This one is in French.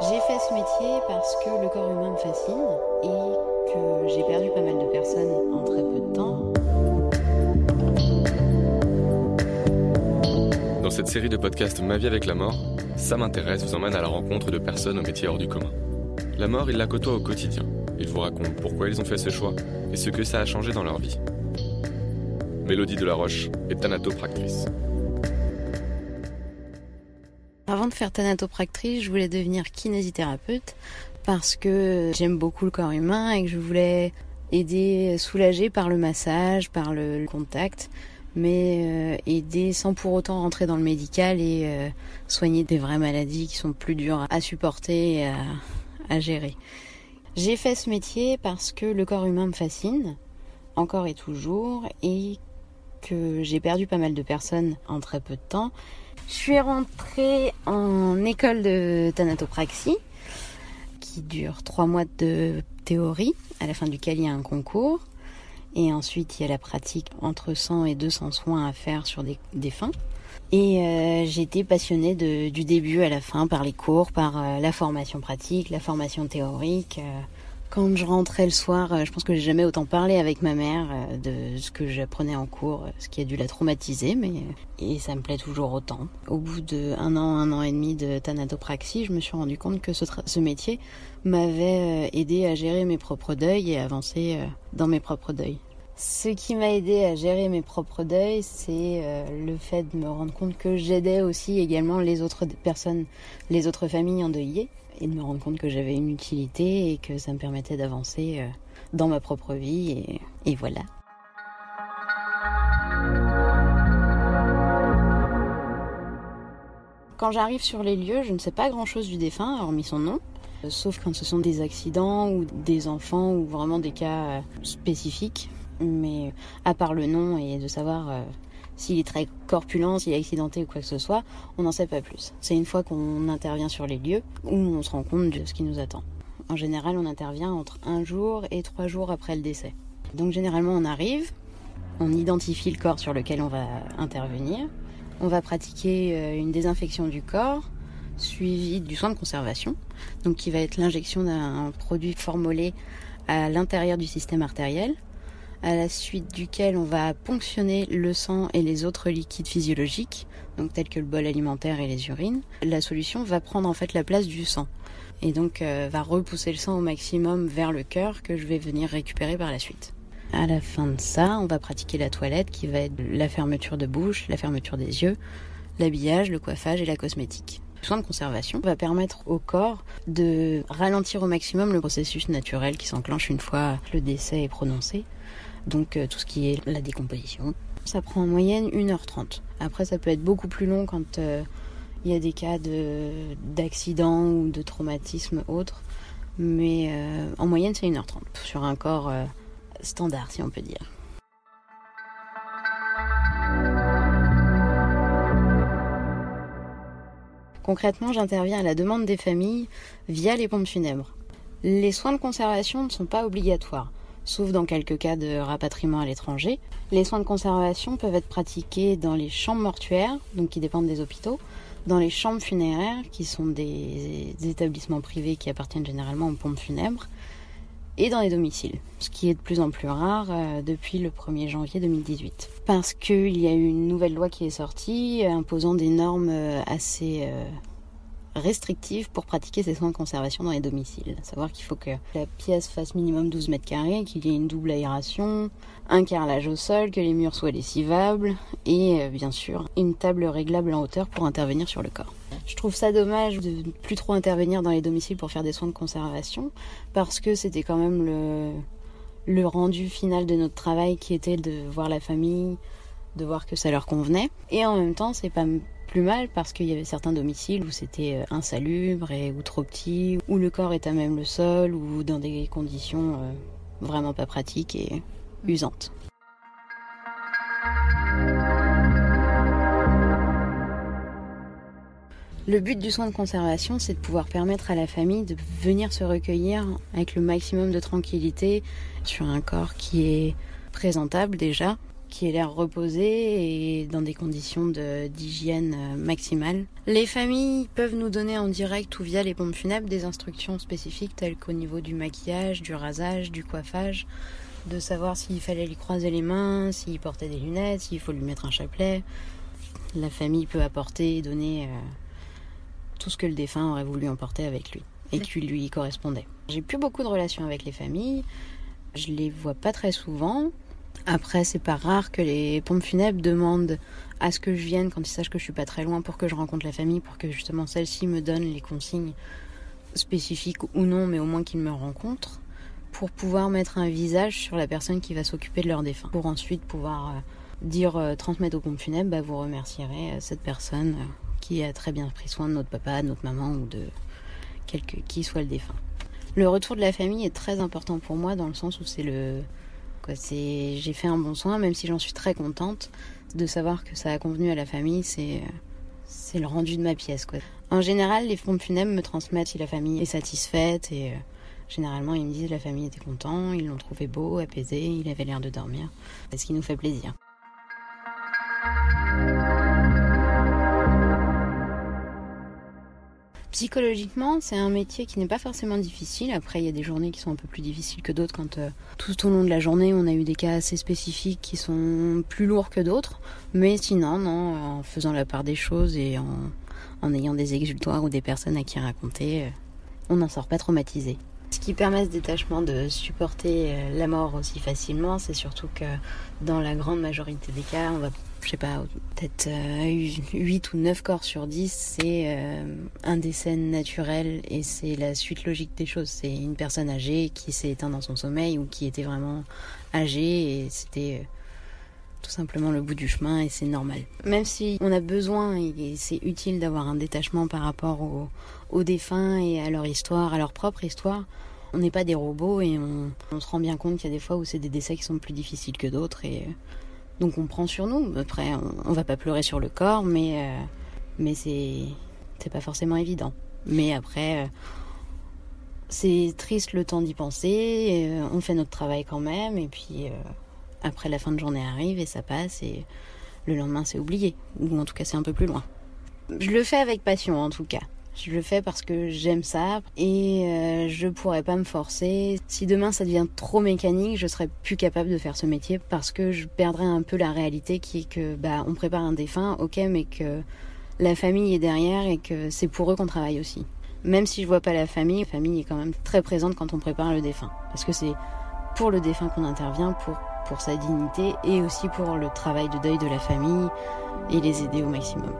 J'ai fait ce métier parce que le corps humain me fascine et que j'ai perdu pas mal de personnes en très peu de temps. Dans cette série de podcasts Ma vie avec la mort, ça m'intéresse vous emmène à la rencontre de personnes au métier hors du commun. La mort, ils la côtoient au quotidien. Ils vous racontent pourquoi ils ont fait ce choix et ce que ça a changé dans leur vie. Mélodie de la Roche est thanatopractrice. Avant de faire thanatopractrice, je voulais devenir kinésithérapeute parce que j'aime beaucoup le corps humain et que je voulais aider, soulager par le massage, par le contact, mais euh, aider sans pour autant rentrer dans le médical et euh, soigner des vraies maladies qui sont plus dures à supporter et à, à gérer. J'ai fait ce métier parce que le corps humain me fascine, encore et toujours, et que j'ai perdu pas mal de personnes en très peu de temps. Je suis rentrée en école de thanatopraxie, qui dure trois mois de théorie, à la fin duquel il y a un concours. Et ensuite, il y a la pratique entre 100 et 200 soins à faire sur des, fins. Et euh, j'ai été passionnée du début à la fin par les cours, par euh, la formation pratique, la formation théorique. Euh, quand je rentrais le soir, euh, je pense que j'ai jamais autant parlé avec ma mère euh, de ce que j'apprenais en cours, euh, ce qui a dû la traumatiser, mais et ça me plaît toujours autant. Au bout de un an, un an et demi de thanatopraxie, je me suis rendu compte que ce, ce métier m'avait aidé à gérer mes propres deuils et avancer dans mes propres deuils. Ce qui m'a aidé à gérer mes propres deuils, c'est euh, le fait de me rendre compte que j'aidais aussi également les autres personnes, les autres familles endeuillées, et de me rendre compte que j'avais une utilité et que ça me permettait d'avancer euh, dans ma propre vie, et, et voilà. Quand j'arrive sur les lieux, je ne sais pas grand-chose du défunt, hormis son nom, sauf quand ce sont des accidents ou des enfants ou vraiment des cas euh, spécifiques mais à part le nom et de savoir euh, s'il est très corpulent, s'il est accidenté ou quoi que ce soit, on n'en sait pas plus. C'est une fois qu'on intervient sur les lieux où on se rend compte de ce qui nous attend. En général, on intervient entre un jour et trois jours après le décès. Donc généralement, on arrive, on identifie le corps sur lequel on va intervenir, on va pratiquer euh, une désinfection du corps, suivi du soin de conservation, donc qui va être l'injection d'un produit formolé à l'intérieur du système artériel à la suite duquel on va ponctionner le sang et les autres liquides physiologiques, donc tels que le bol alimentaire et les urines. La solution va prendre en fait la place du sang et donc euh, va repousser le sang au maximum vers le cœur que je vais venir récupérer par la suite. À la fin de ça, on va pratiquer la toilette qui va être la fermeture de bouche, la fermeture des yeux, l'habillage, le coiffage et la cosmétique. Le soin de conservation va permettre au corps de ralentir au maximum le processus naturel qui s'enclenche une fois le décès est prononcé donc euh, tout ce qui est la décomposition. Ça prend en moyenne 1h30. Après, ça peut être beaucoup plus long quand euh, il y a des cas d'accident ou de traumatisme autre. Mais euh, en moyenne, c'est 1h30 sur un corps standard, si on peut dire. Concrètement, j'interviens à la demande des familles via les pompes funèbres. Les soins de conservation ne sont pas obligatoires sauf dans quelques cas de rapatriement à l'étranger. Les soins de conservation peuvent être pratiqués dans les chambres mortuaires, donc qui dépendent des hôpitaux, dans les chambres funéraires, qui sont des, établissements privés qui appartiennent généralement aux pompes funèbres, et dans les domiciles, ce qui est de plus en plus rare euh, depuis le 1er janvier 2018. Parce qu'il y a eu une nouvelle loi qui est sortie imposant des normes euh, assez euh, restrictive pour pratiquer ces soins de conservation dans les domiciles. Savoir qu'il faut que la pièce fasse minimum 12 mètres carrés, qu'il y ait une double aération, un carrelage au sol, que les murs soient lessivables et euh, bien sûr une table réglable en hauteur pour intervenir sur le corps. Je trouve ça dommage de ne plus trop intervenir dans les domiciles pour faire des soins de conservation parce que c'était quand même le rendu final de notre travail qui était de voir la famille, de voir que ça leur convenait. Et en même temps, c'est pas plus mal parce qu'il y avait certains domiciles où c'était euh, insalubre ou trop petit, où le corps est à même le sol ou dans des conditions euh, vraiment pas pratiques et usantes. Le but du soin de conservation, c'est de pouvoir permettre à la famille de venir se recueillir avec le maximum de tranquillité sur un corps qui est présentable déjà, qui ait l'air reposé et dans des conditions d'hygiène euh, maximale. Les familles peuvent nous donner en direct ou via les pompes funèbres des instructions spécifiques telles qu'au niveau du maquillage, du rasage, du coiffage, de savoir s'il fallait lui croiser les mains, s'il portait des lunettes, s'il faut lui mettre un chapelet. La famille peut apporter et donner euh, tout ce que le défunt aurait voulu emporter avec lui et qui lui correspondait. J'ai plus beaucoup de relations avec les familles, je les vois pas très souvent. Après, c'est pas rare que les pompes funèbres demandent à ce que je vienne quand ils sachent que je suis pas très loin pour que je rencontre la famille, pour que justement celle-ci me donne les consignes spécifiques ou non, mais au moins qu'ils me rencontrent, pour pouvoir mettre un visage sur la personne qui va s'occuper de leur défunt, pour ensuite pouvoir euh, dire, euh, transmettre aux pompes funèbres, bah, vous remercierez euh, cette personne qui a très bien pris soin de notre papa, de notre maman ou de quelque qui soit le défunt. Le retour de la famille est très important pour moi dans le sens où c'est le c'est j'ai fait un bon soin même si j'en suis très contente de savoir que ça a convenu à la famille, c'est c'est le rendu de ma pièce quoi. En général, les pompes funèbres me transmettent si la famille est satisfaite et euh, généralement ils me disent la famille était content, ils l'ont trouvé beau, apaisé, il avait l'air de dormir, ce qui nous fait plaisir. Psychologiquement, c'est un métier qui n'est pas forcément difficile. Après, il y a des journées qui sont un peu plus difficiles que d'autres quand euh, tout au long de la journée, on a eu des cas assez spécifiques qui sont plus lourds que d'autres. Mais sinon, non, en faisant la part des choses et en, ayant des exultoires ou des personnes à qui raconter, euh, on n'en sort pas traumatisé. Ce qui permet ce détachement de supporter euh, la mort aussi facilement, c'est surtout que dans la grande majorité des cas, on va je sais pas, peut-être 8 euh, ou 9 corps sur 10, c'est euh, un décès naturel et c'est la suite logique des choses. C'est une personne âgée qui s'est éteinte dans son sommeil ou qui était vraiment âgée et c'était tout simplement le bout du chemin et c'est normal. Même si on a besoin et c'est utile d'avoir un détachement par rapport aux, défunts et à leur histoire, à leur propre histoire, on n'est pas des robots et on, on se rend bien compte qu'il y a des fois où c'est des décès qui sont plus difficiles que d'autres et donc on prend sur nous. Après, on, va pas pleurer sur le corps, mais, euh, mais c'est, pas forcément évident. Mais après, euh, c'est triste le temps d'y penser. Euh, on fait notre travail quand même, et puis après la fin de journée arrive et ça passe, et le lendemain c'est oublié, ou en tout cas c'est un peu plus loin. Je le fais avec passion en tout cas. Je le fais parce que j'aime ça et euh, je pourrais pas me forcer. Si demain ça devient trop mécanique, je serais plus capable de faire ce métier parce que je perdrais un peu la réalité qui est que bah on prépare un défunt, ok, mais que la famille est derrière et que c'est pour eux qu'on travaille aussi. Même si je vois pas la famille, la famille est quand même très présente quand on prépare le défunt parce que c'est pour le défunt qu'on intervient, pour pour sa dignité et aussi pour le travail de deuil de la famille et les aider au maximum.